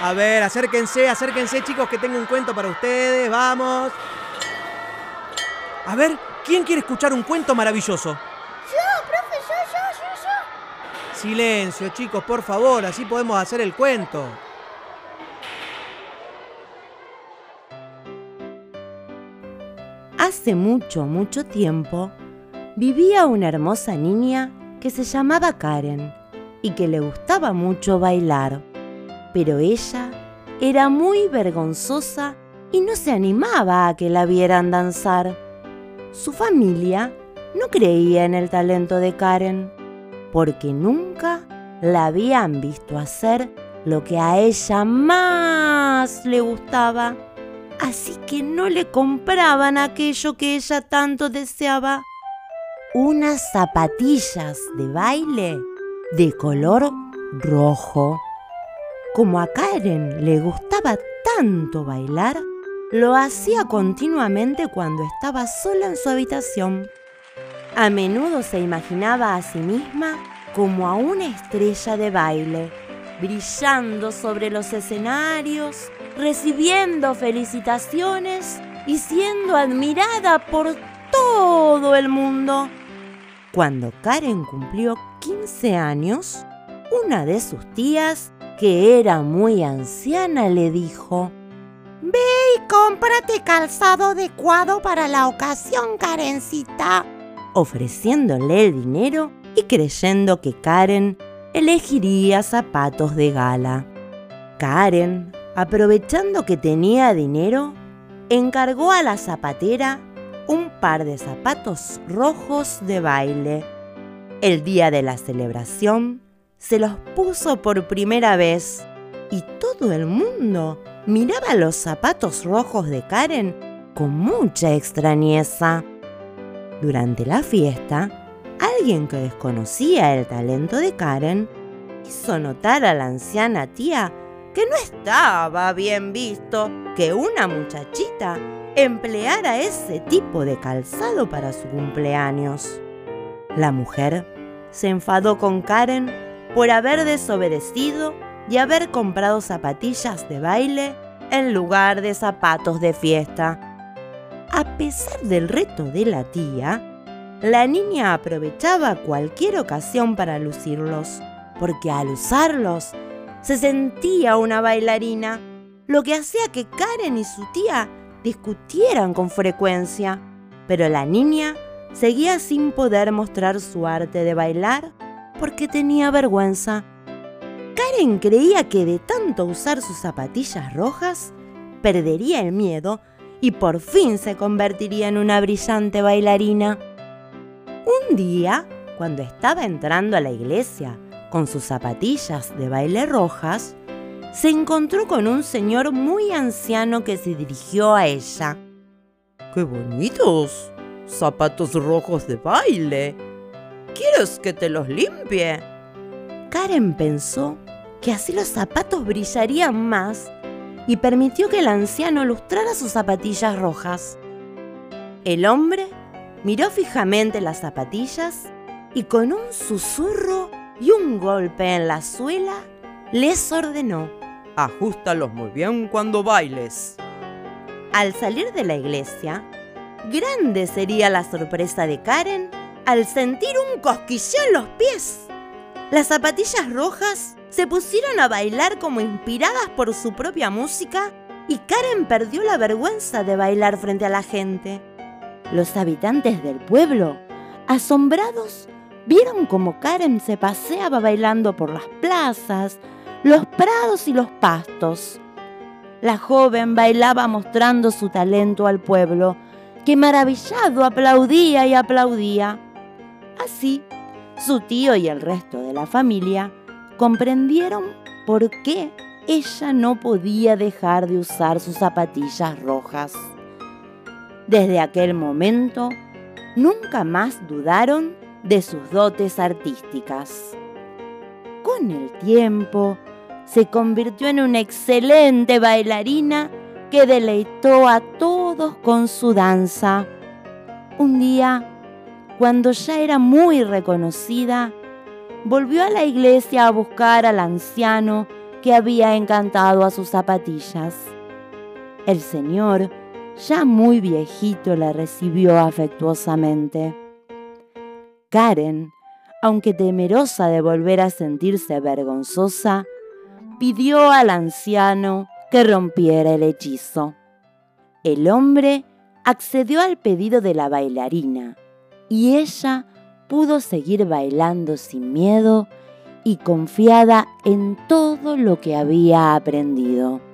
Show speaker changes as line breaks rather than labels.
A ver, acérquense, acérquense chicos que tengo un cuento para ustedes, vamos. A ver, ¿quién quiere escuchar un cuento maravilloso?
Yo, profe, yo, yo, yo, yo.
Silencio chicos, por favor, así podemos hacer el cuento.
Hace mucho, mucho tiempo, vivía una hermosa niña que se llamaba Karen y que le gustaba mucho bailar. Pero ella era muy vergonzosa y no se animaba a que la vieran danzar. Su familia no creía en el talento de Karen porque nunca la habían visto hacer lo que a ella más le gustaba. Así que no le compraban aquello que ella tanto deseaba. Unas zapatillas de baile de color rojo. Como a Karen le gustaba tanto bailar, lo hacía continuamente cuando estaba sola en su habitación. A menudo se imaginaba a sí misma como a una estrella de baile, brillando sobre los escenarios, recibiendo felicitaciones y siendo admirada por todo el mundo. Cuando Karen cumplió 15 años, una de sus tías, que era muy anciana, le dijo,
Ve y cómprate calzado adecuado para la ocasión, Karencita,
ofreciéndole el dinero y creyendo que Karen elegiría zapatos de gala. Karen, aprovechando que tenía dinero, encargó a la zapatera un par de zapatos rojos de baile. El día de la celebración se los puso por primera vez y todo el mundo miraba los zapatos rojos de Karen con mucha extrañeza. Durante la fiesta, alguien que desconocía el talento de Karen hizo notar a la anciana tía que no estaba bien visto que una muchachita empleara ese tipo de calzado para su cumpleaños. La mujer se enfadó con Karen por haber desobedecido y haber comprado zapatillas de baile en lugar de zapatos de fiesta. A pesar del reto de la tía, la niña aprovechaba cualquier ocasión para lucirlos, porque al usarlos se sentía una bailarina, lo que hacía que Karen y su tía discutieran con frecuencia. Pero la niña seguía sin poder mostrar su arte de bailar porque tenía vergüenza. Karen creía que de tanto usar sus zapatillas rojas, perdería el miedo y por fin se convertiría en una brillante bailarina. Un día, cuando estaba entrando a la iglesia con sus zapatillas de baile rojas, se encontró con un señor muy anciano que se dirigió a ella.
¡Qué bonitos! Zapatos rojos de baile. ¿Quieres que te los limpie?
Karen pensó que así los zapatos brillarían más y permitió que el anciano lustrara sus zapatillas rojas. El hombre miró fijamente las zapatillas y con un susurro y un golpe en la suela les ordenó,
Ajustalos muy bien cuando bailes.
Al salir de la iglesia, grande sería la sorpresa de Karen al sentir un cosquilleo en los pies. Las zapatillas rojas se pusieron a bailar como inspiradas por su propia música y Karen perdió la vergüenza de bailar frente a la gente. Los habitantes del pueblo, asombrados, vieron cómo Karen se paseaba bailando por las plazas, los prados y los pastos. La joven bailaba mostrando su talento al pueblo, que maravillado aplaudía y aplaudía. Así, su tío y el resto de la familia comprendieron por qué ella no podía dejar de usar sus zapatillas rojas. Desde aquel momento, nunca más dudaron de sus dotes artísticas. Con el tiempo, se convirtió en una excelente bailarina que deleitó a todos con su danza. Un día, cuando ya era muy reconocida, volvió a la iglesia a buscar al anciano que había encantado a sus zapatillas. El señor, ya muy viejito, la recibió afectuosamente. Karen, aunque temerosa de volver a sentirse vergonzosa, pidió al anciano que rompiera el hechizo. El hombre accedió al pedido de la bailarina y ella pudo seguir bailando sin miedo y confiada en todo lo que había aprendido.